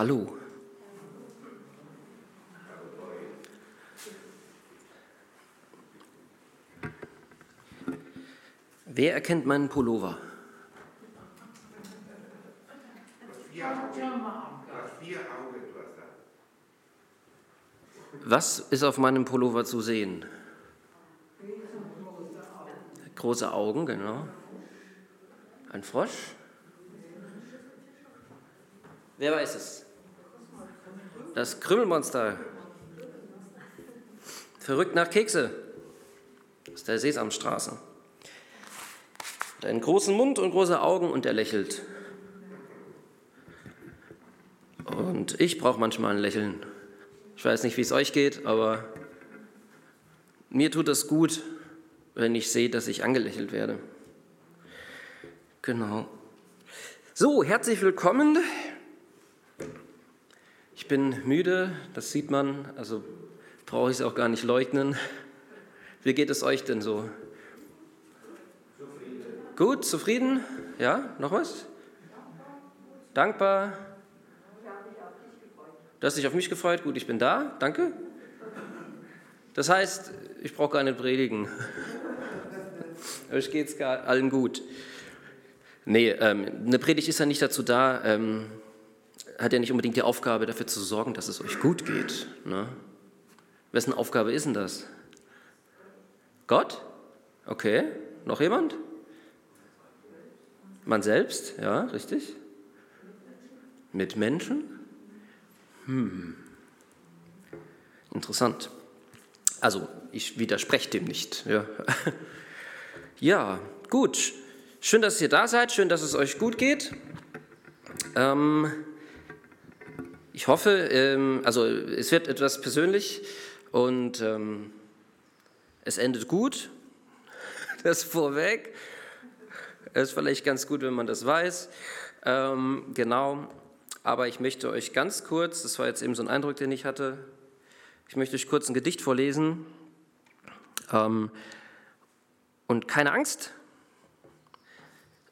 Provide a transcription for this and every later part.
Hallo. Wer erkennt meinen Pullover? Was ist auf meinem Pullover zu sehen? Große Augen, genau. Ein Frosch. Wer weiß es? Das Krümmelmonster. Verrückt nach Kekse. Aus der Sesamstraße. Einen großen Mund und große Augen und er lächelt. Und ich brauche manchmal ein Lächeln. Ich weiß nicht, wie es euch geht, aber mir tut es gut, wenn ich sehe, dass ich angelächelt werde. Genau. So, herzlich willkommen. Ich bin müde, das sieht man, also brauche ich es auch gar nicht leugnen. Wie geht es euch denn so? Zufrieden. Gut, zufrieden? Ja, noch was? Dankbar? Du hast dich auf mich gefreut? Gut, ich bin da, danke. Das heißt, ich brauche gar nicht predigen. Euch geht es allen gut. Nee, ähm, eine Predigt ist ja nicht dazu da, ähm, hat ja nicht unbedingt die Aufgabe, dafür zu sorgen, dass es euch gut geht. Ne? Wessen Aufgabe ist denn das? Gott? Okay. Noch jemand? Man selbst? Ja, richtig. Mit Menschen? Hm. Interessant. Also, ich widerspreche dem nicht. Ja, ja gut. Schön, dass ihr da seid. Schön, dass es euch gut geht. Ähm, ich hoffe, ähm, also es wird etwas persönlich und ähm, es endet gut. Das vorweg. Es ist vielleicht ganz gut, wenn man das weiß. Ähm, genau. Aber ich möchte euch ganz kurz, das war jetzt eben so ein Eindruck, den ich hatte, ich möchte euch kurz ein Gedicht vorlesen. Und keine Angst,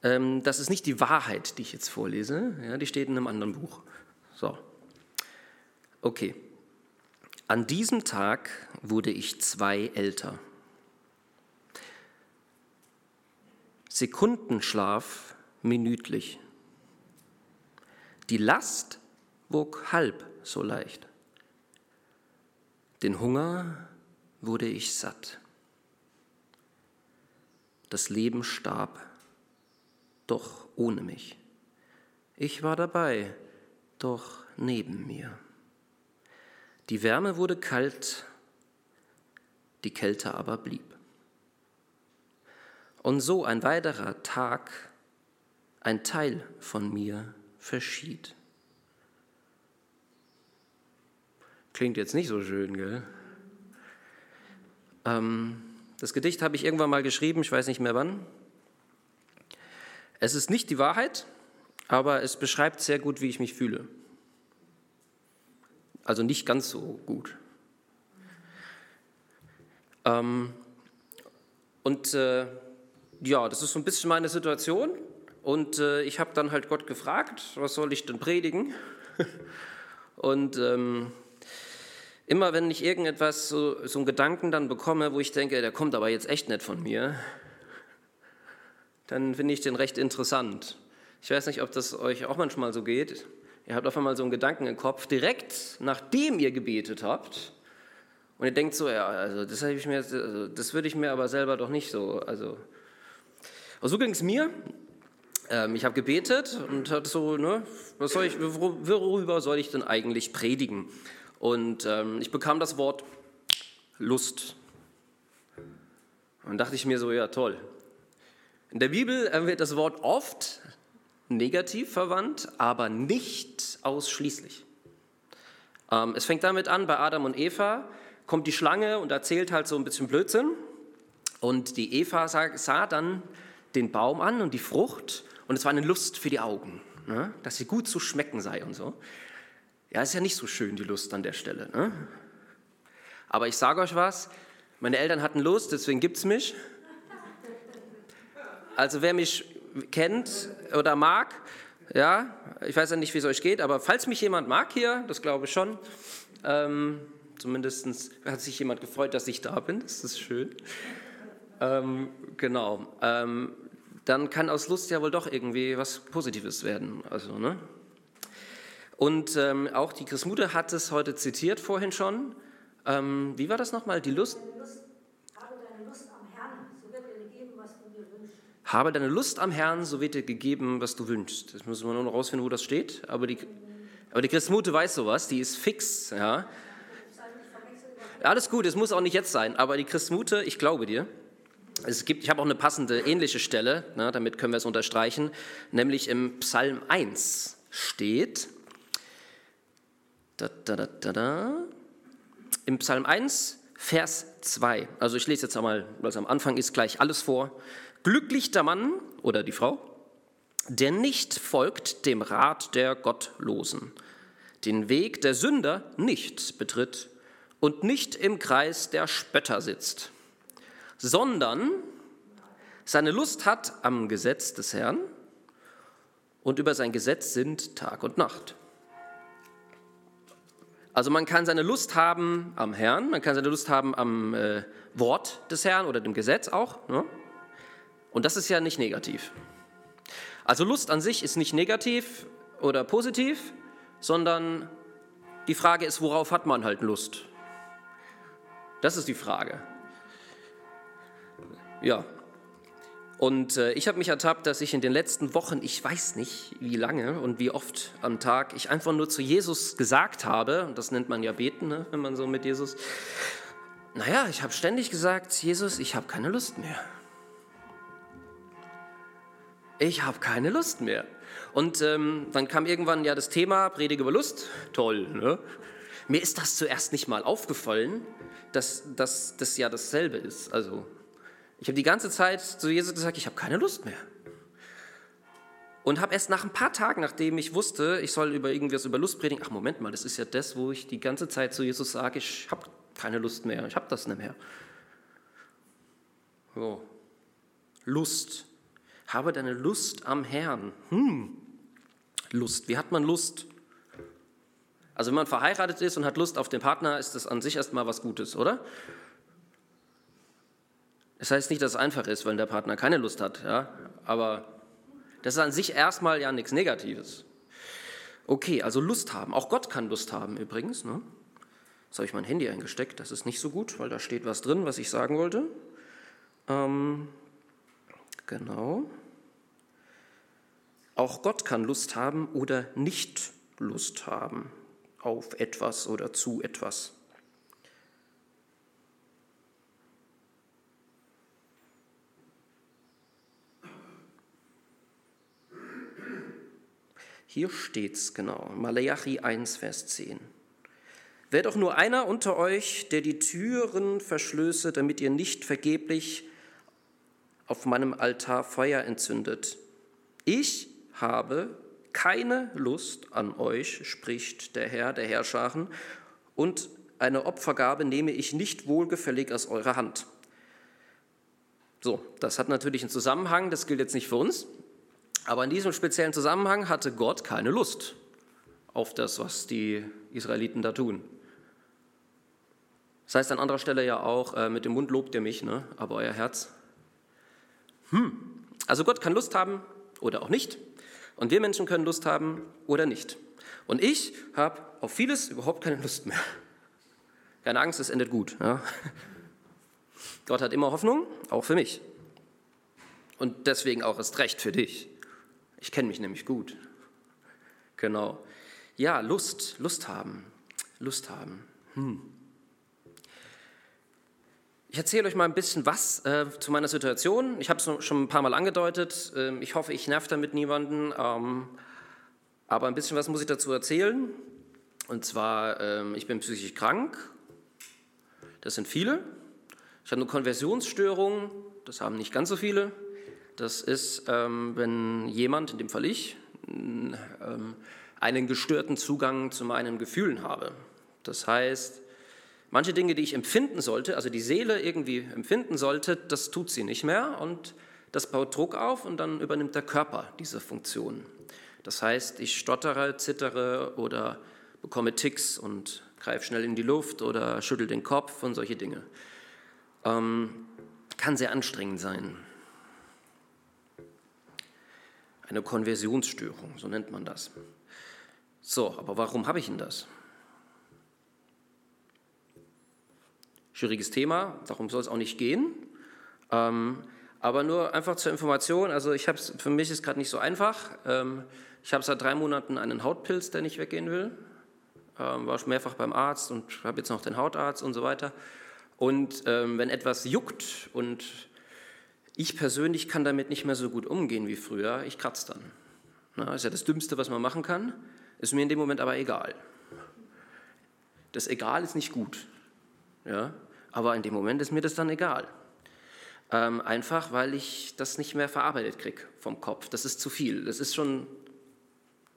das ist nicht die Wahrheit, die ich jetzt vorlese. Ja, die steht in einem anderen Buch. So. Okay. An diesem Tag wurde ich zwei älter. Sekundenschlaf minütlich. Die Last wog halb so leicht. Den Hunger wurde ich satt. Das Leben starb, doch ohne mich. Ich war dabei, doch neben mir. Die Wärme wurde kalt, die Kälte aber blieb. Und so ein weiterer Tag, ein Teil von mir verschied. Klingt jetzt nicht so schön, gell? Ähm, das Gedicht habe ich irgendwann mal geschrieben, ich weiß nicht mehr wann. Es ist nicht die Wahrheit, aber es beschreibt sehr gut, wie ich mich fühle. Also nicht ganz so gut. Ähm, und äh, ja, das ist so ein bisschen meine Situation. Und äh, ich habe dann halt Gott gefragt, was soll ich denn predigen? und ähm, immer wenn ich irgendetwas, so, so einen Gedanken dann bekomme, wo ich denke, der kommt aber jetzt echt nicht von mir, dann finde ich den recht interessant. Ich weiß nicht, ob das euch auch manchmal so geht. Ihr habt auf einmal so einen Gedanken im Kopf, direkt nachdem ihr gebetet habt. Und ihr denkt so, ja, also das, ich mir, also das würde ich mir aber selber doch nicht so. Also, also so ging es mir. Ähm, ich habe gebetet und hatte so, ne, was soll ich, worüber soll ich denn eigentlich predigen? Und ähm, ich bekam das Wort Lust. Und dachte ich mir so, ja toll. In der Bibel wird das Wort oft negativ verwandt, aber nicht ausschließlich. Ähm, es fängt damit an, bei Adam und Eva kommt die Schlange und erzählt halt so ein bisschen Blödsinn. Und die Eva sah, dann den Baum an und die Frucht und es war eine Lust für die Augen, ne? dass sie gut zu schmecken sei und so. Ja, ist ja nicht so schön, die Lust an der Stelle. Ne? Aber ich sage euch was, meine Eltern hatten Lust, deswegen gibt es mich. Also wer mich kennt oder mag, Ja, ich weiß ja nicht, wie es euch geht, aber falls mich jemand mag hier, das glaube ich schon, ähm, zumindest hat sich jemand gefreut, dass ich da bin, das ist schön. Ähm, genau, ähm, dann kann aus Lust ja wohl doch irgendwie was Positives werden. Also, ne? Und ähm, auch die Chrismude hat es heute zitiert vorhin schon. Ähm, wie war das nochmal? Die Lust? Habe deine Lust am Herrn, so wird dir gegeben, was du dir wünschst. Habe deine Lust am Herrn, so wird dir gegeben, was du wünschst. Das müssen wir nur noch rausfinden, wo das steht. Aber die, aber die Chrismute weiß sowas, die ist fix. Ja. Alles gut, es muss auch nicht jetzt sein. Aber die Chrismute, ich glaube dir. Es gibt, ich habe auch eine passende ähnliche Stelle, ne, damit können wir es unterstreichen, nämlich im Psalm 1 steht, da, da, da, da, da. Im Psalm 1, Vers 2. Also ich lese jetzt einmal, weil es am Anfang ist, gleich alles vor. Glücklich der Mann oder die Frau, der nicht folgt dem Rat der Gottlosen, den Weg der Sünder nicht betritt und nicht im Kreis der Spötter sitzt, sondern seine Lust hat am Gesetz des Herrn und über sein Gesetz sind Tag und Nacht. Also man kann seine Lust haben am Herrn, man kann seine Lust haben am äh, Wort des Herrn oder dem Gesetz auch. Ne? Und das ist ja nicht negativ. Also Lust an sich ist nicht negativ oder positiv, sondern die Frage ist, worauf hat man halt Lust? Das ist die Frage. Ja, und äh, ich habe mich ertappt, dass ich in den letzten Wochen, ich weiß nicht wie lange und wie oft am Tag, ich einfach nur zu Jesus gesagt habe, und das nennt man ja beten, ne, wenn man so mit Jesus, naja, ich habe ständig gesagt, Jesus, ich habe keine Lust mehr. Ich habe keine Lust mehr. Und ähm, dann kam irgendwann ja das Thema Predige über Lust. Toll, ne? Mir ist das zuerst nicht mal aufgefallen, dass, dass das ja dasselbe ist. Also ich habe die ganze Zeit zu Jesus gesagt, ich habe keine Lust mehr. Und habe erst nach ein paar Tagen, nachdem ich wusste, ich soll über irgendwas über Lust predigen, ach Moment mal, das ist ja das, wo ich die ganze Zeit zu Jesus sage, ich habe keine Lust mehr, ich habe das nicht mehr. So. Lust. Habe deine Lust am Herrn. Hm. Lust. Wie hat man Lust? Also wenn man verheiratet ist und hat Lust auf den Partner, ist das an sich erstmal was Gutes, oder? Das heißt nicht, dass es einfach ist, weil der Partner keine Lust hat, ja? aber das ist an sich erstmal ja nichts Negatives. Okay, also Lust haben. Auch Gott kann Lust haben übrigens. Ne? Jetzt habe ich mein Handy eingesteckt, das ist nicht so gut, weil da steht was drin, was ich sagen wollte. Ähm, genau. Auch Gott kann Lust haben oder nicht Lust haben auf etwas oder zu etwas. Hier steht's genau, Malachi 1, Vers 10. Wäre doch nur einer unter euch, der die Türen verschlöße, damit ihr nicht vergeblich auf meinem Altar Feuer entzündet. Ich habe keine Lust an euch, spricht der Herr der Herrscharen, und eine Opfergabe nehme ich nicht wohlgefällig aus eurer Hand. So, das hat natürlich einen Zusammenhang, das gilt jetzt nicht für uns, aber in diesem speziellen Zusammenhang hatte Gott keine Lust auf das, was die Israeliten da tun. Das heißt an anderer Stelle ja auch, äh, mit dem Mund lobt ihr mich, ne? aber euer Herz. Hm. Also Gott kann Lust haben oder auch nicht. Und wir Menschen können Lust haben oder nicht. Und ich habe auf vieles überhaupt keine Lust mehr. Keine Angst, es endet gut. Ja? Gott hat immer Hoffnung, auch für mich. Und deswegen auch erst recht für dich. Ich kenne mich nämlich gut. Genau. Ja, Lust, Lust haben, Lust haben. Hm. Ich erzähle euch mal ein bisschen was äh, zu meiner Situation. Ich habe es schon ein paar Mal angedeutet. Ähm, ich hoffe, ich nerv damit niemanden. Ähm, aber ein bisschen was muss ich dazu erzählen. Und zwar, ähm, ich bin psychisch krank. Das sind viele. Ich habe eine Konversionsstörung. Das haben nicht ganz so viele. Das ist, ähm, wenn jemand, in dem Fall ich, ähm, einen gestörten Zugang zu meinen Gefühlen habe. Das heißt, manche Dinge, die ich empfinden sollte, also die Seele irgendwie empfinden sollte, das tut sie nicht mehr und das baut Druck auf und dann übernimmt der Körper diese Funktion. Das heißt, ich stottere, zittere oder bekomme Ticks und greife schnell in die Luft oder schüttel den Kopf und solche Dinge. Ähm, kann sehr anstrengend sein. Eine Konversionsstörung, so nennt man das. So, aber warum habe ich denn das? Schwieriges Thema, darum soll es auch nicht gehen. Ähm, aber nur einfach zur Information, also ich habe für mich ist gerade nicht so einfach. Ähm, ich habe seit drei Monaten einen Hautpilz, der nicht weggehen will. Ähm, war schon mehrfach beim Arzt und habe jetzt noch den Hautarzt und so weiter. Und ähm, wenn etwas juckt und ich persönlich kann damit nicht mehr so gut umgehen wie früher, ich kratze dann. Na, ist ja das Dümmste, was man machen kann, ist mir in dem Moment aber egal. Das Egal ist nicht gut, ja? Aber in dem Moment ist mir das dann egal. Ähm, einfach, weil ich das nicht mehr verarbeitet kriege vom Kopf. Das ist zu viel. Das ist schon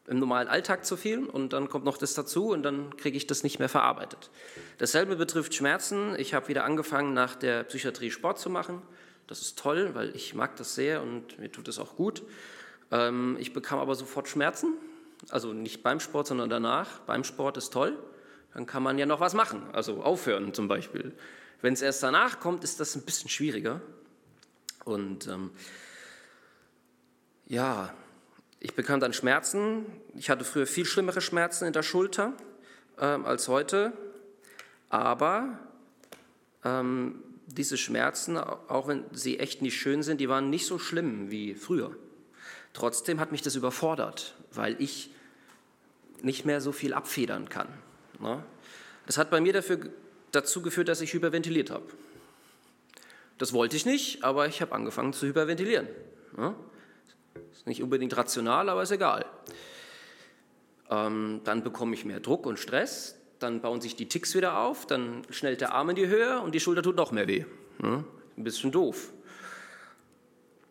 im normalen Alltag zu viel und dann kommt noch das dazu und dann kriege ich das nicht mehr verarbeitet. Dasselbe betrifft Schmerzen. Ich habe wieder angefangen, nach der Psychiatrie Sport zu machen. Das ist toll, weil ich mag das sehr und mir tut es auch gut. Ähm, ich bekam aber sofort Schmerzen, also nicht beim Sport, sondern danach. Beim Sport ist toll, dann kann man ja noch was machen, also aufhören zum Beispiel. Wenn es erst danach kommt, ist das ein bisschen schwieriger. Und ähm, ja, ich bekam dann Schmerzen. Ich hatte früher viel schlimmere Schmerzen in der Schulter ähm, als heute. Aber ähm, diese Schmerzen, auch wenn sie echt nicht schön sind, die waren nicht so schlimm wie früher. Trotzdem hat mich das überfordert, weil ich nicht mehr so viel abfedern kann. Ne? Das hat bei mir dafür, dazu geführt, dass ich hyperventiliert habe. Das wollte ich nicht, aber ich habe angefangen zu hyperventilieren. Ja? Ist nicht unbedingt rational, aber ist egal. Ähm, dann bekomme ich mehr Druck und Stress, dann bauen sich die Ticks wieder auf, dann schnellt der Arm in die Höhe und die Schulter tut noch mehr weh. Ja? Ein bisschen doof.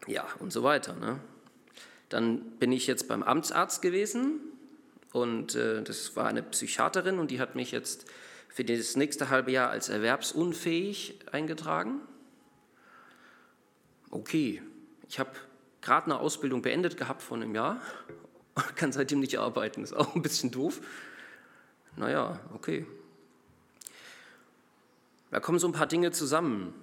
Ja, und so weiter. Ne? Dann bin ich jetzt beim Amtsarzt gewesen und äh, das war eine Psychiaterin und die hat mich jetzt für das nächste halbe Jahr als erwerbsunfähig eingetragen okay, ich habe gerade eine Ausbildung beendet gehabt vor einem Jahr, kann seitdem nicht arbeiten, ist auch ein bisschen doof. Naja, okay. Da kommen so ein paar Dinge zusammen.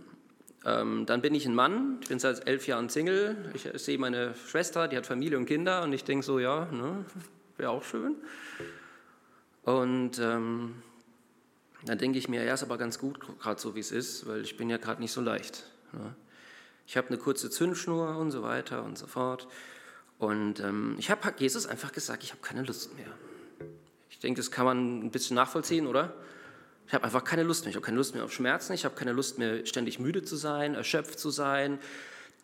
Ähm, dann bin ich ein Mann, ich bin seit elf Jahren Single, ich sehe meine Schwester, die hat Familie und Kinder und ich denke so, ja, ne, wäre auch schön. Und ähm, dann denke ich mir, ja, ist aber ganz gut, gerade so wie es ist, weil ich bin ja gerade nicht so leicht. Ne? ich habe eine kurze Zündschnur und so weiter und so fort. Und ähm, ich habe Jesus einfach gesagt, ich habe keine Lust mehr. Ich denke, das kann man ein bisschen nachvollziehen, oder? Ich habe einfach keine Lust mehr. Ich habe keine Lust mehr auf Schmerzen. Ich habe keine Lust mehr, ständig müde zu sein, erschöpft zu sein,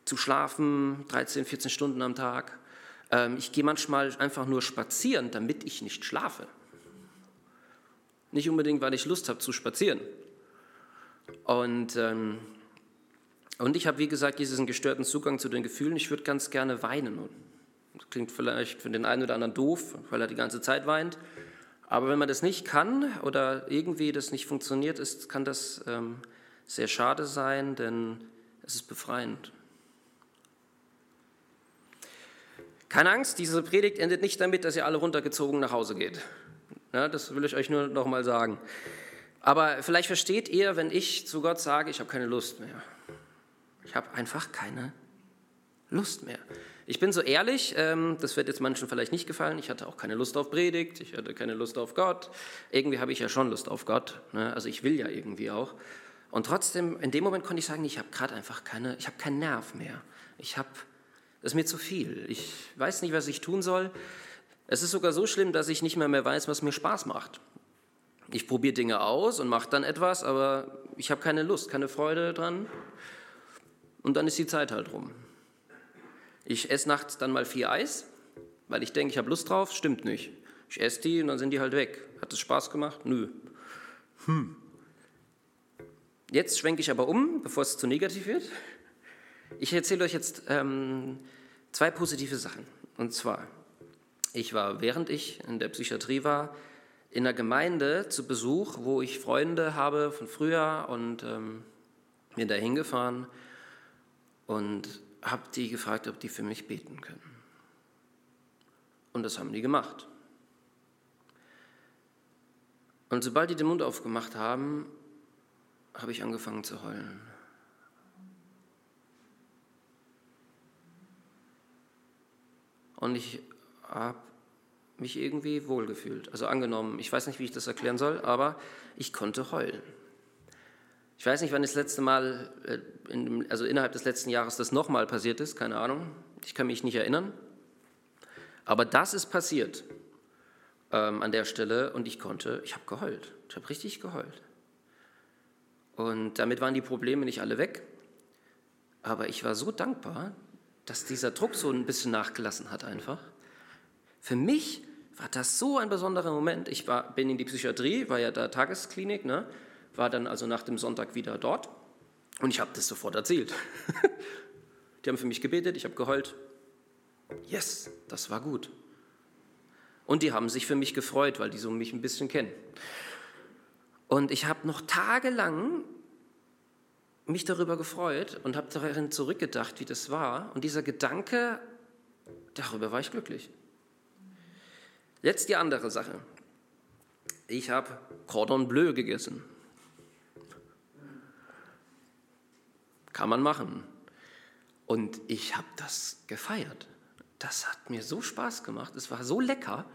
zu schlafen, 13, 14 Stunden am Tag. Ähm, ich gehe manchmal einfach nur spazieren, damit ich nicht schlafe. Nicht unbedingt, weil ich Lust habe zu spazieren. Und ähm, und ich habe, wie gesagt, diesen gestörten Zugang zu den Gefühlen. Ich würde ganz gerne weinen. Das klingt vielleicht für den einen oder anderen doof, weil er die ganze Zeit weint. Aber wenn man das nicht kann oder irgendwie das nicht funktioniert, ist, kann das ähm, sehr schade sein, denn es ist befreiend. Keine Angst, diese Predigt endet nicht damit, dass ihr alle runtergezogen nach Hause geht. Ja, das will ich euch nur noch mal sagen. Aber vielleicht versteht ihr, wenn ich zu Gott sage, ich habe keine Lust mehr. Ich habe einfach keine Lust mehr. Ich bin so ehrlich, ähm, das wird jetzt manchen vielleicht nicht gefallen, ich hatte auch keine Lust auf Predigt, ich hatte keine Lust auf Gott. Irgendwie habe ich ja schon Lust auf Gott, ne? also ich will ja irgendwie auch. Und trotzdem, in dem Moment konnte ich sagen, ich habe gerade einfach keine, ich habe keinen Nerv mehr. Ich habe, das ist mir zu viel. Ich weiß nicht, was ich tun soll. Es ist sogar so schlimm, dass ich nicht mehr mehr weiß, was mir Spaß macht. Ich probiere Dinge aus und mache dann etwas, aber ich habe keine Lust, keine Freude dran und dann ist die Zeit halt rum. Ich esse nachts dann mal vier Eis, weil ich denke, ich habe Lust drauf. Stimmt nicht. Ich esse die und dann sind die halt weg. Hat es Spaß gemacht? Nö. Hm. Jetzt schwenke ich aber um, bevor es zu negativ wird. Ich erzähle euch jetzt ähm, zwei positive Sachen. Und zwar, ich war, während ich in der Psychiatrie war, in einer Gemeinde zu Besuch, wo ich Freunde habe von früher und ähm, bin da hingefahren und habe die gefragt, ob die für mich beten können. Und das haben die gemacht. Und sobald die den Mund aufgemacht haben, habe ich angefangen zu heulen. Und ich habe mich irgendwie wohlgefühlt. Also angenommen, ich weiß nicht, wie ich das erklären soll, aber ich konnte heulen. Ich weiß nicht, wann das letzte Mal, äh, also innerhalb des letzten Jahres das nochmal passiert ist, keine Ahnung. Ich kann mich nicht erinnern. Aber das ist passiert ähm, an der Stelle und ich konnte, ich habe geheult. Ich habe richtig geheult. Und damit waren die Probleme nicht alle weg. Aber ich war so dankbar, dass dieser Druck so ein bisschen nachgelassen hat einfach. Für mich war das so ein besonderer Moment. Ich war, bin in die Psychiatrie, war ja da Tagesklinik, ne? war dann also nach dem Sonntag wieder dort und ich habe das sofort erzählt. die haben für mich gebetet, ich habe geheult. Yes, das war gut. Und die haben sich für mich gefreut, weil die so mich ein bisschen kennen. Und ich habe noch tagelang mich darüber gefreut und habe darin zurückgedacht, wie das war. Und dieser Gedanke, darüber war ich glücklich. Jetzt die andere Sache. Ich habe Cordon Bleu gegessen. Kann man machen. Und ich habe das gefeiert. Das hat mir so Spaß gemacht. Es war so lecker.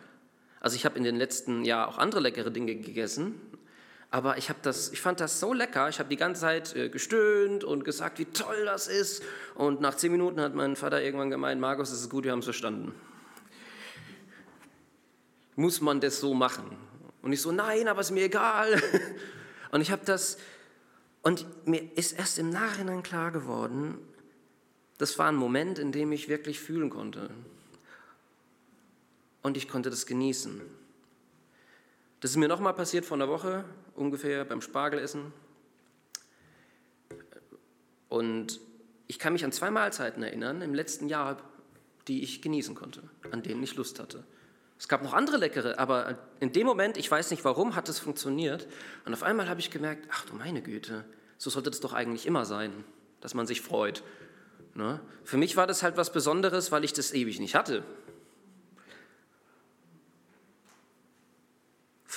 Also ich habe in den letzten Jahren auch andere leckere Dinge gegessen, aber ich, das, ich fand das so lecker. Ich habe die ganze Zeit äh, gestöhnt und gesagt, wie toll das ist. Und nach zehn Minuten hat mein Vater irgendwann gemeint, Markus, es ist gut, wir haben es verstanden. Muss man das so machen? Und ich so, nein, aber ist mir egal. Und ich habe das, und mir ist erst im Nachhinein klar geworden, das war ein Moment, in dem ich wirklich fühlen konnte. Und ich konnte das genießen. Das ist mir nochmal passiert vor einer Woche, ungefähr beim Spargelessen. Und ich kann mich an zwei Mahlzeiten erinnern im letzten Jahr, die ich genießen konnte, an denen ich Lust hatte. Es gab noch andere leckere, aber in dem Moment, ich weiß nicht warum, hat es funktioniert. Und auf einmal habe ich gemerkt, ach du meine Güte, so sollte das doch eigentlich immer sein, dass man sich freut. Ne? Für mich war das halt was Besonderes, weil ich das ewig nicht hatte.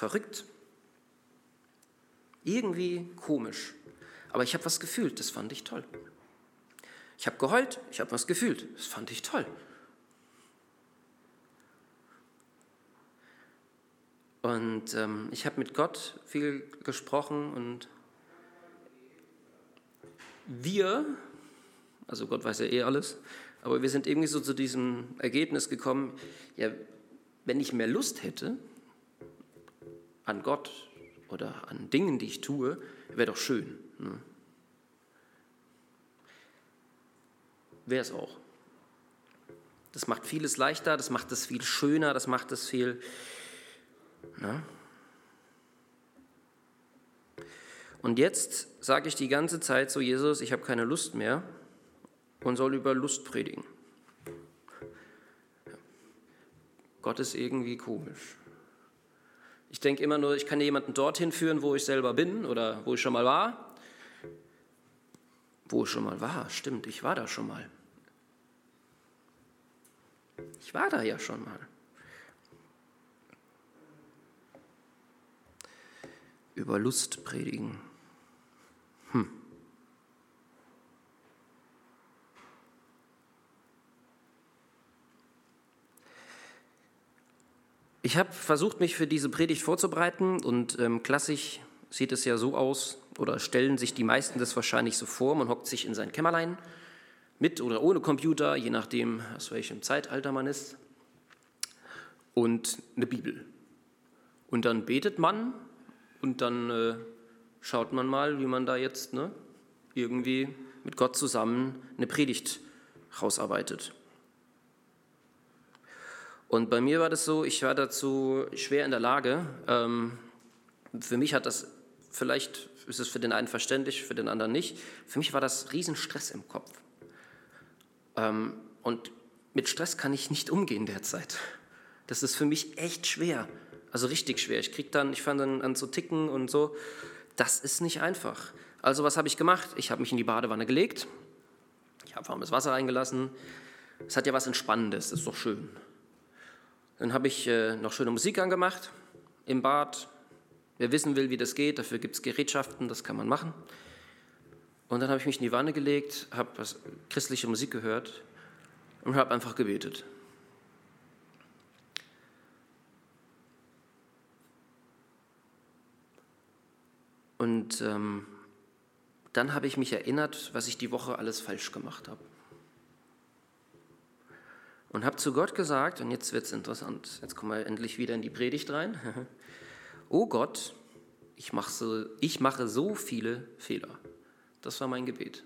verrückt. Irgendwie komisch. Aber ich habe was gefühlt, das fand ich toll. Ich habe geheult, ich habe was gefühlt, das fand ich toll. Und ähm, ich habe mit Gott viel gesprochen und wir, also Gott weiß ja eh alles, aber wir sind irgendwie so zu diesem Ergebnis gekommen, ja, wenn ich mehr Lust hätte, an Gott oder an Dingen, die ich tue, wäre doch schön. Ne? Wäre es auch. Das macht vieles leichter, das macht es viel schöner, das macht es viel. Ne? Und jetzt sage ich die ganze Zeit so, Jesus, ich habe keine Lust mehr und soll über Lust predigen. Gott ist irgendwie komisch. Ich denke immer nur, ich kann jemanden dorthin führen, wo ich selber bin oder wo ich schon mal war. Wo ich schon mal war, stimmt, ich war da schon mal. Ich war da ja schon mal. Über Lust predigen. Hm. Ich habe versucht, mich für diese Predigt vorzubereiten und ähm, klassisch sieht es ja so aus, oder stellen sich die meisten das wahrscheinlich so vor, man hockt sich in sein Kämmerlein mit oder ohne Computer, je nachdem, aus welchem Zeitalter man ist, und eine Bibel. Und dann betet man und dann äh, schaut man mal, wie man da jetzt ne, irgendwie mit Gott zusammen eine Predigt rausarbeitet. Und bei mir war das so, ich war dazu schwer in der Lage. Ähm, für mich hat das, vielleicht ist es für den einen verständlich, für den anderen nicht, für mich war das Riesenstress im Kopf. Ähm, und mit Stress kann ich nicht umgehen derzeit. Das ist für mich echt schwer, also richtig schwer. Ich krieg dann, ich fange dann an zu ticken und so. Das ist nicht einfach. Also was habe ich gemacht? Ich habe mich in die Badewanne gelegt, ich habe warmes Wasser reingelassen. Es hat ja was Entspannendes, das ist doch schön. Dann habe ich äh, noch schöne Musik angemacht im Bad. Wer wissen will, wie das geht, dafür gibt es Gerätschaften, das kann man machen. Und dann habe ich mich in die Wanne gelegt, habe christliche Musik gehört und habe einfach gebetet. Und ähm, dann habe ich mich erinnert, was ich die Woche alles falsch gemacht habe. Und habe zu Gott gesagt, und jetzt wird es interessant, jetzt kommen wir endlich wieder in die Predigt rein. oh Gott, ich mache, so, ich mache so viele Fehler. Das war mein Gebet.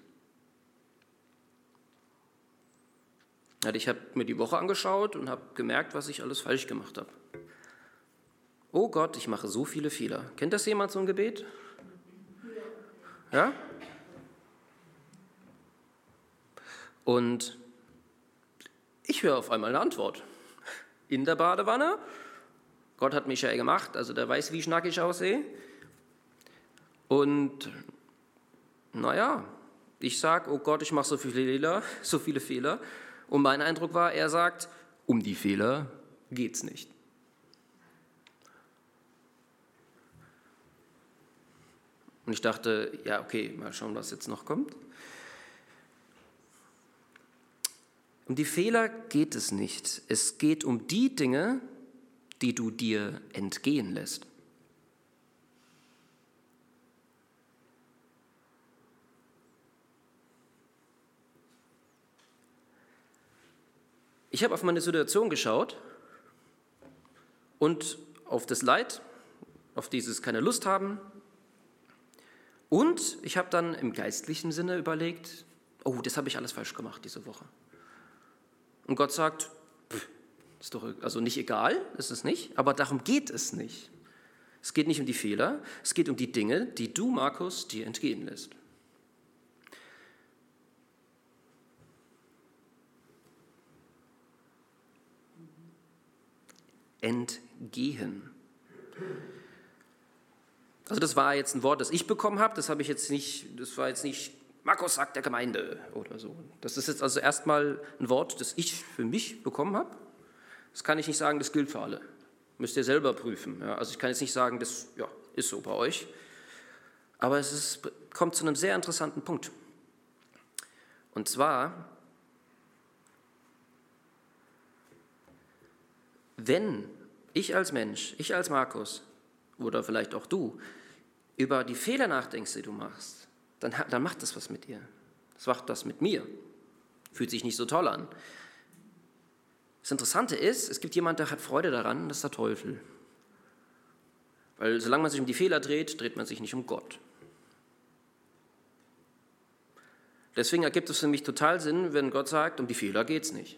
Ich habe mir die Woche angeschaut und habe gemerkt, was ich alles falsch gemacht habe. Oh Gott, ich mache so viele Fehler. Kennt das jemand so ein Gebet? Ja? Und ich höre auf einmal eine Antwort. In der Badewanne. Gott hat mich ja gemacht, also der weiß, wie schnackig ich aussehe. Und naja, ich sage, oh Gott, ich mache so viele Fehler, so viele Fehler. Und mein Eindruck war, er sagt, um die Fehler geht's nicht. Und ich dachte, ja, okay, mal schauen, was jetzt noch kommt. Um die Fehler geht es nicht. Es geht um die Dinge, die du dir entgehen lässt. Ich habe auf meine Situation geschaut und auf das Leid, auf dieses keine Lust haben, und ich habe dann im geistlichen Sinne überlegt, oh, das habe ich alles falsch gemacht diese Woche. Und Gott sagt, pff, ist doch also nicht egal, ist es nicht, aber darum geht es nicht. Es geht nicht um die Fehler, es geht um die Dinge, die du, Markus, dir entgehen lässt. Entgehen. Also das war jetzt ein Wort, das ich bekommen habe. Das habe ich jetzt nicht. Das war jetzt nicht Markus sagt der Gemeinde oder so. Das ist jetzt also erstmal ein Wort, das ich für mich bekommen habe. Das kann ich nicht sagen, das gilt für alle. Müsst ihr selber prüfen. Ja, also ich kann jetzt nicht sagen, das ja, ist so bei euch. Aber es ist, kommt zu einem sehr interessanten Punkt. Und zwar, wenn ich als Mensch, ich als Markus, oder vielleicht auch du, über die Fehler nachdenkst, die du machst, dann, dann macht das was mit dir. Das macht das mit mir. Fühlt sich nicht so toll an. Das Interessante ist, es gibt jemanden, der hat Freude daran, das ist der Teufel. Weil solange man sich um die Fehler dreht, dreht man sich nicht um Gott. Deswegen ergibt es für mich total Sinn, wenn Gott sagt, um die Fehler geht es nicht.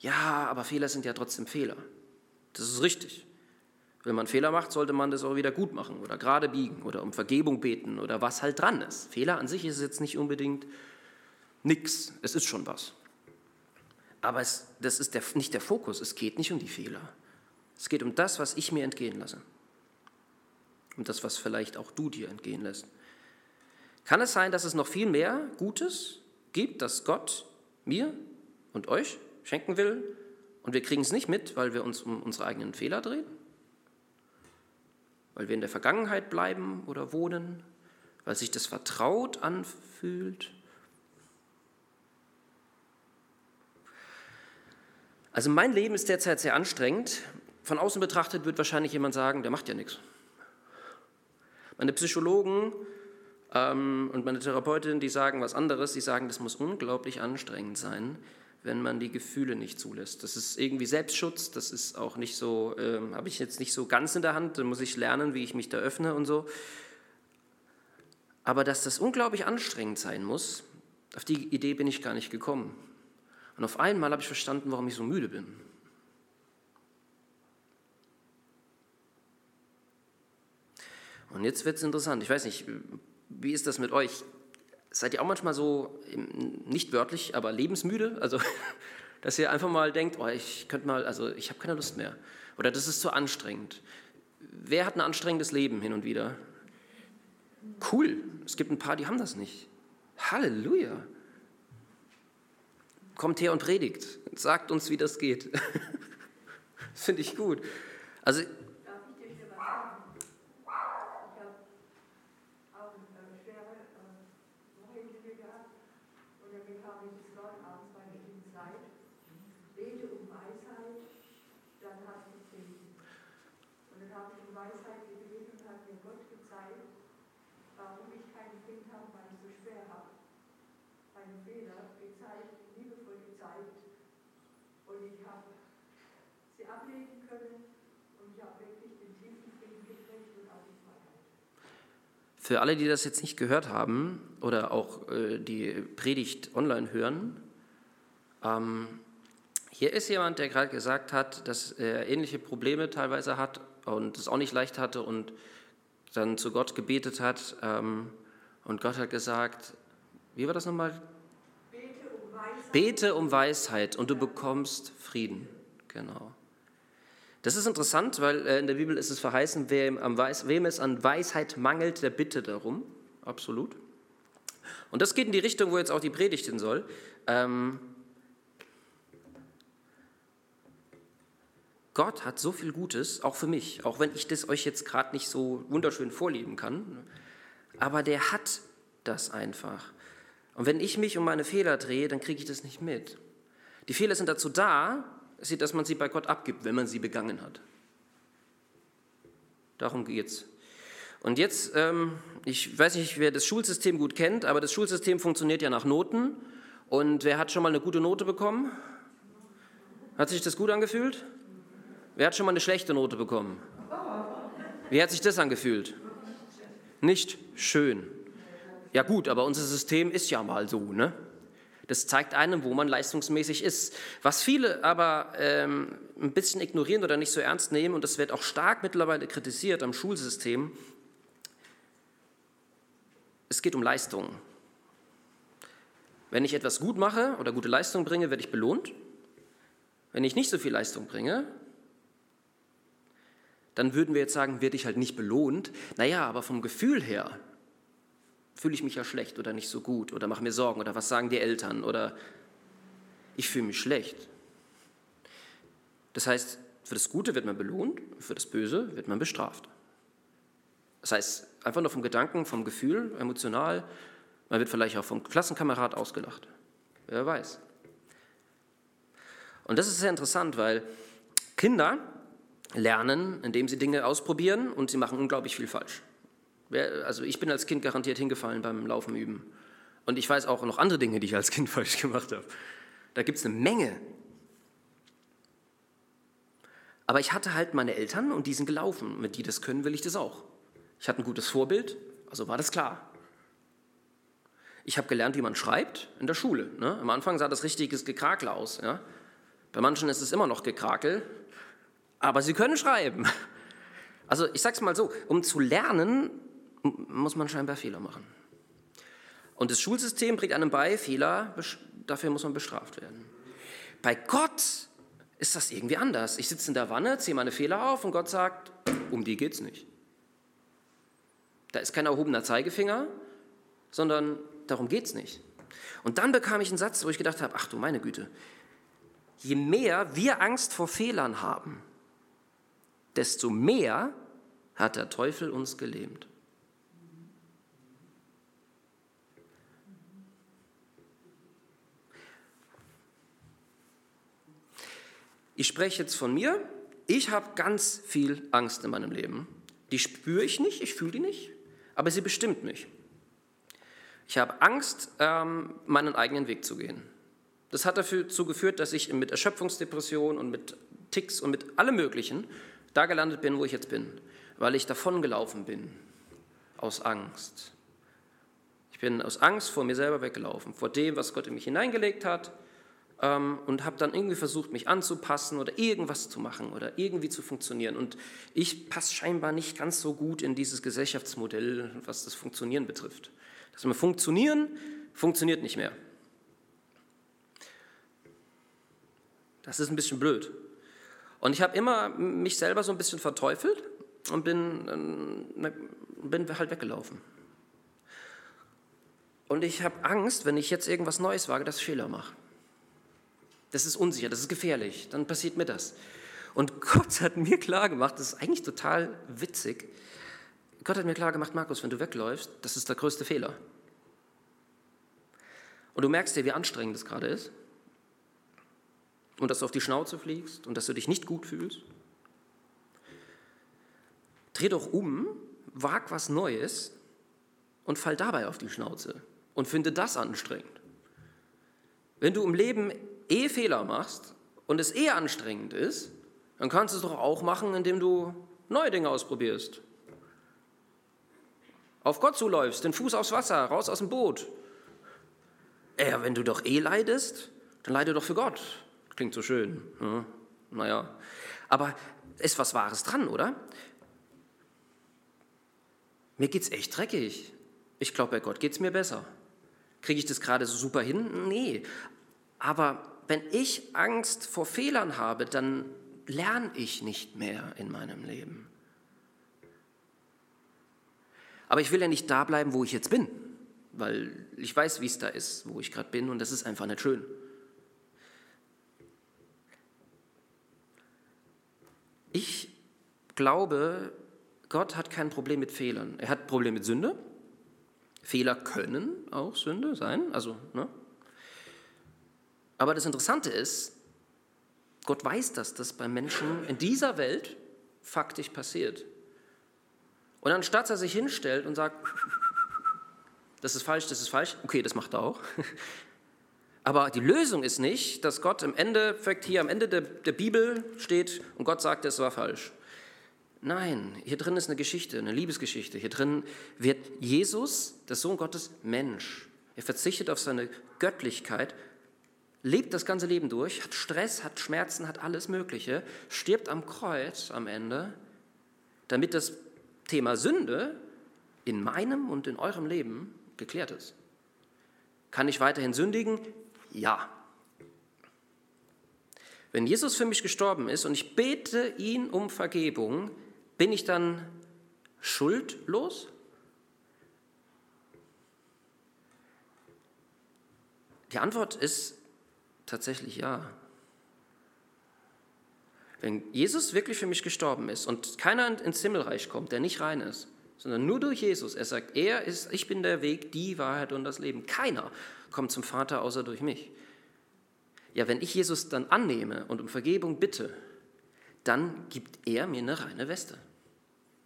Ja, aber Fehler sind ja trotzdem Fehler. Das ist richtig. Wenn man Fehler macht, sollte man das auch wieder gut machen oder gerade biegen oder um Vergebung beten oder was halt dran ist. Fehler an sich ist jetzt nicht unbedingt nichts, es ist schon was. Aber es, das ist der, nicht der Fokus, es geht nicht um die Fehler. Es geht um das, was ich mir entgehen lasse. Um das, was vielleicht auch du dir entgehen lässt. Kann es sein, dass es noch viel mehr Gutes gibt, das Gott mir und euch schenken will und wir kriegen es nicht mit, weil wir uns um unsere eigenen Fehler drehen? Weil wir in der Vergangenheit bleiben oder wohnen, weil sich das vertraut anfühlt. Also mein Leben ist derzeit sehr anstrengend. Von außen betrachtet wird wahrscheinlich jemand sagen, der macht ja nichts. Meine Psychologen ähm, und meine Therapeutin, die sagen was anderes, die sagen, das muss unglaublich anstrengend sein, wenn man die Gefühle nicht zulässt. Das ist irgendwie Selbstschutz, das ist auch nicht so, äh, habe ich jetzt nicht so ganz in der Hand, da muss ich lernen, wie ich mich da öffne und so. Aber dass das unglaublich anstrengend sein muss, auf die Idee bin ich gar nicht gekommen. Und auf einmal habe ich verstanden, warum ich so müde bin. Und jetzt wird es interessant. Ich weiß nicht, wie ist das mit euch? Seid ihr auch manchmal so, nicht wörtlich, aber lebensmüde? Also, dass ihr einfach mal denkt, oh, ich könnte mal, also ich habe keine Lust mehr. Oder das ist zu anstrengend. Wer hat ein anstrengendes Leben hin und wieder? Cool. Es gibt ein paar, die haben das nicht. Halleluja. Kommt her und predigt. Sagt uns, wie das geht. Finde ich gut. Also Darf ich dir hier was sagen? Ich habe auch eine schwere äh, Woche hinter mir gehabt und dann bekam ich das Wort abends bei der stillen Zeit. Bete um Weisheit, dann hast du Frieden. Und dann habe ich um Weisheit gebeten und hat mir Gott gezeigt, warum ich keinen Frieden habe, weil ich so schwer habe. Meine Fehler gezeigt, liebevoll gezeigt. Und ich habe sie ablegen können und ich habe wirklich den tiefen Frieden gekriegt und auch die Freiheit. Für alle, die das jetzt nicht gehört haben oder auch äh, die Predigt online hören, ähm, hier ist jemand, der gerade gesagt hat, dass er ähnliche Probleme teilweise hat und es auch nicht leicht hatte und dann zu Gott gebetet hat. Ähm, und Gott hat gesagt, wie war das nochmal? Bete um Weisheit. Bete um Weisheit und du bekommst Frieden. Genau. Das ist interessant, weil äh, in der Bibel ist es verheißen, wem, es an Weisheit mangelt, der bitte darum. Absolut. Und das geht in die Richtung, wo jetzt auch die Predigt hin soll. Ähm, Gott hat so viel Gutes, auch für mich, auch wenn ich das euch jetzt gerade nicht so wunderschön vorleben kann. Aber der hat das einfach. Und wenn ich mich um meine Fehler drehe, dann kriege ich das nicht mit. Die Fehler sind dazu da, dass man sie bei Gott abgibt, wenn man sie begangen hat. Darum geht's. Und jetzt, ähm, ich weiß nicht, wer das Schulsystem gut kennt, aber das Schulsystem funktioniert ja nach Noten. Und wer hat schon mal eine gute Note bekommen? Hat sich das gut angefühlt? Wer hat schon mal eine schlechte Note bekommen? Wie hat sich das angefühlt? Nicht schön. Ja gut, aber unser System ist ja mal so, ne? Das zeigt einem, wo man leistungsmäßig ist. Was viele aber ähm, ein bisschen ignorieren oder nicht so ernst nehmen, und das wird auch stark mittlerweile kritisiert am Schulsystem, es geht um Leistung. Wenn ich etwas gut mache oder gute Leistung bringe, werde ich belohnt. Wenn ich nicht so viel Leistung bringe, dann würden wir jetzt sagen, werde ich halt nicht belohnt. Naja, aber vom Gefühl her fühle ich mich ja schlecht oder nicht so gut oder mache mir Sorgen oder was sagen die Eltern oder ich fühle mich schlecht. Das heißt, für das Gute wird man belohnt, für das Böse wird man bestraft. Das heißt, einfach nur vom Gedanken, vom Gefühl, emotional, man wird vielleicht auch vom Klassenkamerad ausgelacht. Wer weiß. Und das ist sehr interessant, weil Kinder lernen, indem sie Dinge ausprobieren und sie machen unglaublich viel falsch. Also ich bin als Kind garantiert hingefallen beim Laufen üben. Und ich weiß auch noch andere Dinge, die ich als Kind falsch gemacht habe. Da gibt es eine Menge. Aber ich hatte halt meine Eltern und die sind gelaufen. Mit die das können, will ich das auch. Ich hatte ein gutes Vorbild, also war das klar. Ich habe gelernt, wie man schreibt in der Schule. Ne? Am Anfang sah das richtiges Gekrakel aus. Ja? Bei manchen ist es immer noch Gekrakel, aber sie können schreiben. Also ich sage es mal so, um zu lernen, muss man scheinbar Fehler machen. Und das Schulsystem bringt einem bei, Fehler, dafür muss man bestraft werden. Bei Gott ist das irgendwie anders. Ich sitze in der Wanne, ziehe meine Fehler auf und Gott sagt, um die geht's nicht. Da ist kein erhobener Zeigefinger, sondern darum geht's nicht. Und dann bekam ich einen Satz, wo ich gedacht habe, ach du meine Güte, je mehr wir Angst vor Fehlern haben, desto mehr hat der Teufel uns gelähmt. Ich spreche jetzt von mir. Ich habe ganz viel Angst in meinem Leben. Die spüre ich nicht, ich fühle die nicht, aber sie bestimmt mich. Ich habe Angst, ähm, meinen eigenen Weg zu gehen. Das hat dazu geführt, dass ich mit Erschöpfungsdepression und mit Ticks und mit allem Möglichen da gelandet bin, wo ich jetzt bin, weil ich davongelaufen bin aus Angst. Ich bin aus Angst vor mir selber weggelaufen, vor dem, was Gott in mich hineingelegt hat, und habe dann irgendwie versucht, mich anzupassen oder irgendwas zu machen oder irgendwie zu funktionieren. Und ich passe scheinbar nicht ganz so gut in dieses Gesellschaftsmodell, was das Funktionieren betrifft. Das wir funktionieren, funktioniert nicht mehr. Das ist ein bisschen blöd. Und ich habe immer mich selber so ein bisschen verteufelt und bin, ähm, bin halt weggelaufen. Und ich habe Angst, wenn ich jetzt irgendwas Neues wage, dass ich Fehler mache. Das ist unsicher, das ist gefährlich, dann passiert mir das. Und Gott hat mir klar gemacht, das ist eigentlich total witzig, Gott hat mir klar gemacht, Markus, wenn du wegläufst, das ist der größte Fehler. Und du merkst dir, wie anstrengend das gerade ist. Und dass du auf die Schnauze fliegst und dass du dich nicht gut fühlst. Dreh doch um, wag was Neues und fall dabei auf die Schnauze und finde das anstrengend. Wenn du im Leben eh Fehler machst und es eh anstrengend ist, dann kannst du es doch auch machen, indem du neue Dinge ausprobierst. Auf Gott zuläufst, den Fuß aufs Wasser, raus aus dem Boot. Ja, wenn du doch eh leidest, dann leide doch für Gott. Klingt so schön. Ja, naja. Aber ist was Wahres dran, oder? Mir geht's echt dreckig. Ich glaube, bei Gott geht's mir besser. Kriege ich das gerade so super hin? Nee. Aber wenn ich Angst vor Fehlern habe, dann lerne ich nicht mehr in meinem Leben. Aber ich will ja nicht da bleiben, wo ich jetzt bin, weil ich weiß, wie es da ist, wo ich gerade bin und das ist einfach nicht schön. Ich glaube, Gott hat kein Problem mit Fehlern. Er hat ein Problem mit Sünde. Fehler können auch Sünde sein. Also, ne? Aber das Interessante ist, Gott weiß, dass das bei Menschen in dieser Welt faktisch passiert. Und anstatt er sich hinstellt und sagt, das ist falsch, das ist falsch, okay, das macht er auch. Aber die Lösung ist nicht, dass Gott im Endeffekt hier am Ende der, der Bibel steht und Gott sagt, es war falsch. Nein, hier drin ist eine Geschichte, eine Liebesgeschichte. Hier drin wird Jesus, der Sohn Gottes, Mensch. Er verzichtet auf seine Göttlichkeit, lebt das ganze Leben durch, hat Stress, hat Schmerzen, hat alles Mögliche, stirbt am Kreuz am Ende, damit das Thema Sünde in meinem und in eurem Leben geklärt ist. Kann ich weiterhin sündigen? Ja. Wenn Jesus für mich gestorben ist und ich bete ihn um Vergebung, bin ich dann schuldlos? Die Antwort ist tatsächlich ja. Wenn Jesus wirklich für mich gestorben ist und keiner ins Himmelreich kommt, der nicht rein ist, sondern nur durch Jesus, er sagt, er ist, ich bin der Weg, die Wahrheit und das Leben. Keiner kommt zum Vater außer durch mich. Ja, wenn ich Jesus dann annehme und um Vergebung bitte, dann gibt er mir eine reine Weste.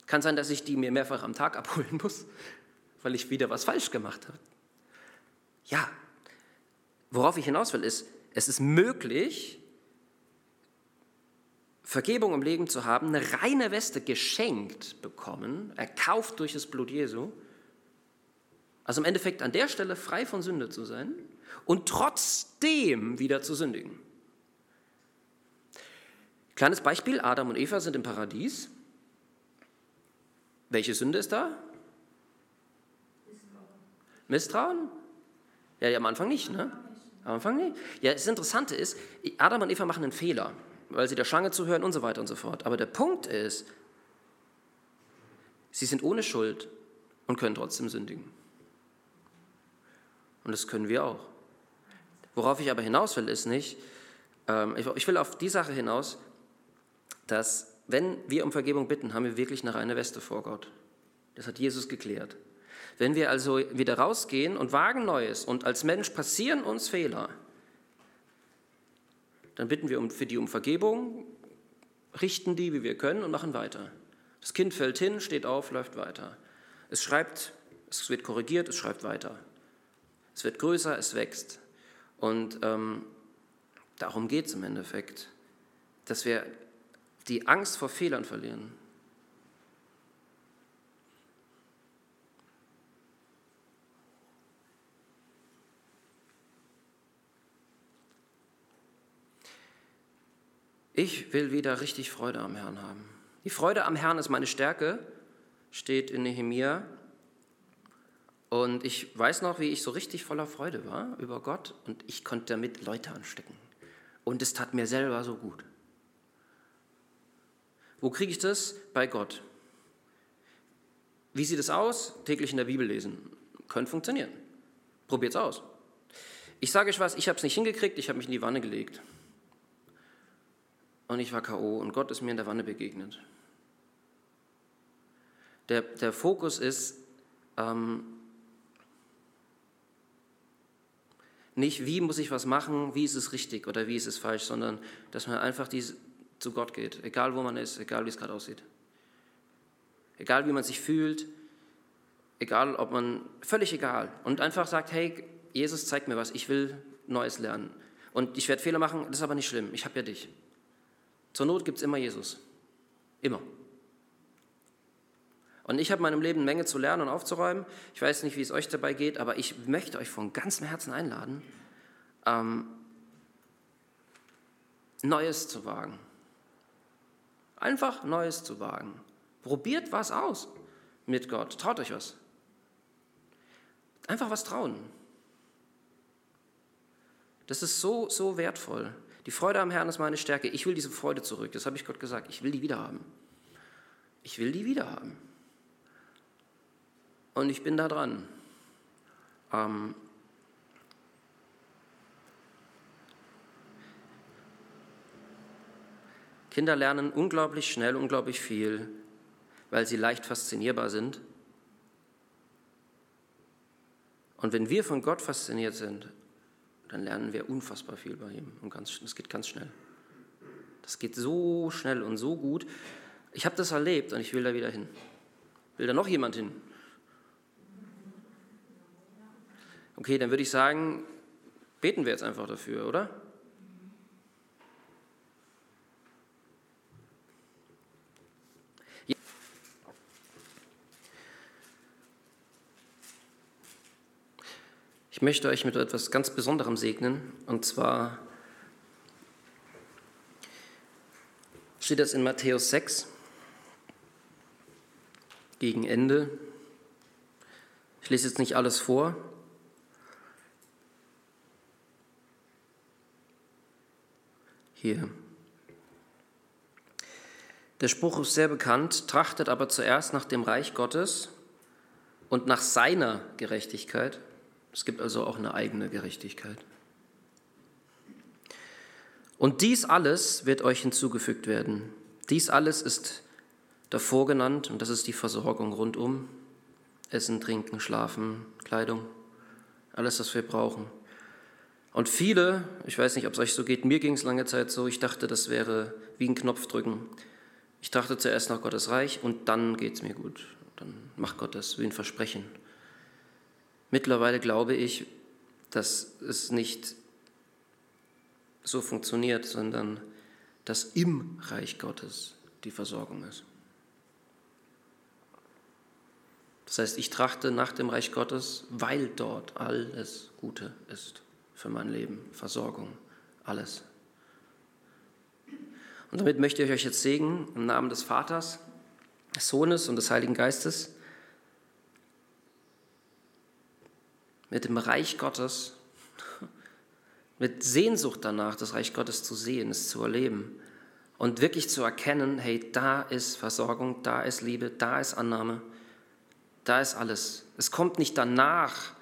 Kann sein, dass ich die mir mehrfach am Tag abholen muss, weil ich wieder was falsch gemacht habe. Ja, worauf ich hinaus will, ist, es ist möglich, Vergebung im Leben zu haben, eine reine Weste geschenkt bekommen, erkauft durch das Blut Jesu. Also im Endeffekt an der Stelle frei von Sünde zu sein und trotzdem wieder zu sündigen. Kleines Beispiel, Adam und Eva sind im Paradies. Welche Sünde ist da? Misstrauen? Ja, ja am Anfang nicht, ne? Am Anfang nicht. Ja, das Interessante ist, Adam und Eva machen einen Fehler weil sie der Schlange zuhören und so weiter und so fort. Aber der Punkt ist, sie sind ohne Schuld und können trotzdem sündigen. Und das können wir auch. Worauf ich aber hinaus will, ist nicht, ähm, ich will auf die Sache hinaus, dass wenn wir um Vergebung bitten, haben wir wirklich eine reine Weste vor Gott. Das hat Jesus geklärt. Wenn wir also wieder rausgehen und wagen Neues und als Mensch passieren uns Fehler, dann bitten wir für die um Vergebung, richten die, wie wir können und machen weiter. Das Kind fällt hin, steht auf, läuft weiter. Es schreibt, es wird korrigiert, es schreibt weiter. Es wird größer, es wächst. Und ähm, darum geht es im Endeffekt, dass wir die Angst vor Fehlern verlieren. Ich will wieder richtig Freude am Herrn haben. Die Freude am Herrn ist meine Stärke, steht in Nehemia. Und ich weiß noch, wie ich so richtig voller Freude war über Gott und ich konnte damit Leute anstecken. Und es tat mir selber so gut. Wo kriege ich das? Bei Gott. Wie sieht es aus? Täglich in der Bibel lesen. Könnte funktionieren. Probiert es aus. Ich sage euch was, ich habe es nicht hingekriegt, ich habe mich in die Wanne gelegt. Und ich war K.O. und Gott ist mir in der Wanne begegnet. Der, der Fokus ist ähm, nicht, wie muss ich was machen, wie ist es richtig oder wie ist es falsch, sondern dass man einfach dies, zu Gott geht, egal wo man ist, egal wie es gerade aussieht. Egal wie man sich fühlt, egal ob man, völlig egal. Und einfach sagt, hey, Jesus zeigt mir was, ich will Neues lernen. Und ich werde Fehler machen, das ist aber nicht schlimm, ich habe ja dich. Zur Not gibt es immer Jesus. Immer. Und ich habe in meinem Leben eine Menge zu lernen und aufzuräumen. Ich weiß nicht, wie es euch dabei geht, aber ich möchte euch von ganzem Herzen einladen, ähm, Neues zu wagen. Einfach Neues zu wagen. Probiert was aus mit Gott. Traut euch was. Einfach was trauen. Das ist so, so wertvoll. Die Freude am Herrn ist meine Stärke. Ich will diese Freude zurück. Das habe ich Gott gesagt. Ich will die wieder haben. Ich will die wieder haben. Und ich bin da dran. Ähm Kinder lernen unglaublich schnell, unglaublich viel, weil sie leicht faszinierbar sind. Und wenn wir von Gott fasziniert sind, dann lernen wir unfassbar viel bei ihm. Und ganz, das geht ganz schnell. Das geht so schnell und so gut. Ich habe das erlebt und ich will da wieder hin. Will da noch jemand hin? Okay, dann würde ich sagen, beten wir jetzt einfach dafür, oder? Ich möchte euch mit etwas ganz Besonderem segnen, und zwar steht das in Matthäus 6 gegen Ende. Ich lese jetzt nicht alles vor, hier. Der Spruch ist sehr bekannt, trachtet aber zuerst nach dem Reich Gottes und nach seiner Gerechtigkeit. Es gibt also auch eine eigene Gerechtigkeit. Und dies alles wird euch hinzugefügt werden. Dies alles ist davor genannt und das ist die Versorgung rundum. Essen, Trinken, Schlafen, Kleidung, alles, was wir brauchen. Und viele, ich weiß nicht, ob es euch so geht, mir ging es lange Zeit so, ich dachte, das wäre wie ein Knopf drücken. Ich dachte zuerst nach Gottes Reich und dann geht es mir gut. Dann macht Gott das wie ein Versprechen. Mittlerweile glaube ich, dass es nicht so funktioniert, sondern dass im Reich Gottes die Versorgung ist. Das heißt, ich trachte nach dem Reich Gottes, weil dort alles Gute ist für mein Leben, Versorgung, alles. Und damit möchte ich euch jetzt segnen im Namen des Vaters, des Sohnes und des Heiligen Geistes mit dem Reich Gottes, mit Sehnsucht danach, das Reich Gottes zu sehen, es zu erleben und wirklich zu erkennen, hey, da ist Versorgung, da ist Liebe, da ist Annahme, da ist alles. Es kommt nicht danach,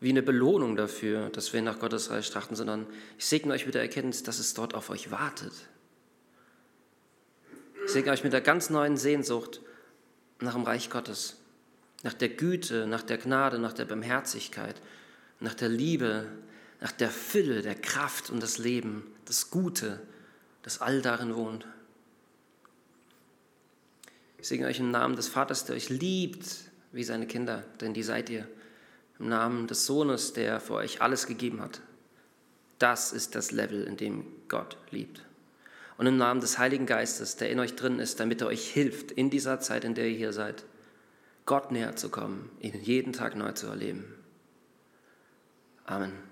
wie eine Belohnung dafür, dass wir nach Gottes Reich trachten, sondern ich segne euch mit der Erkenntnis, dass es dort auf euch wartet. Ich segne euch mit der ganz neuen Sehnsucht nach dem Reich Gottes, nach der Güte, nach der Gnade, nach der Barmherzigkeit, nach der Liebe, nach der Fülle, der Kraft und das Leben, das Gute, das all darin wohnt. Ich segne euch im Namen des Vaters, der euch liebt wie seine Kinder, denn die seid ihr im Namen des Sohnes, der für euch alles gegeben hat. Das ist das Level, in dem Gott liebt. Und im Namen des Heiligen Geistes, der in euch drin ist, damit er euch hilft, in dieser Zeit, in der ihr hier seid, Gott näher zu kommen, ihn jeden Tag neu zu erleben. Amen.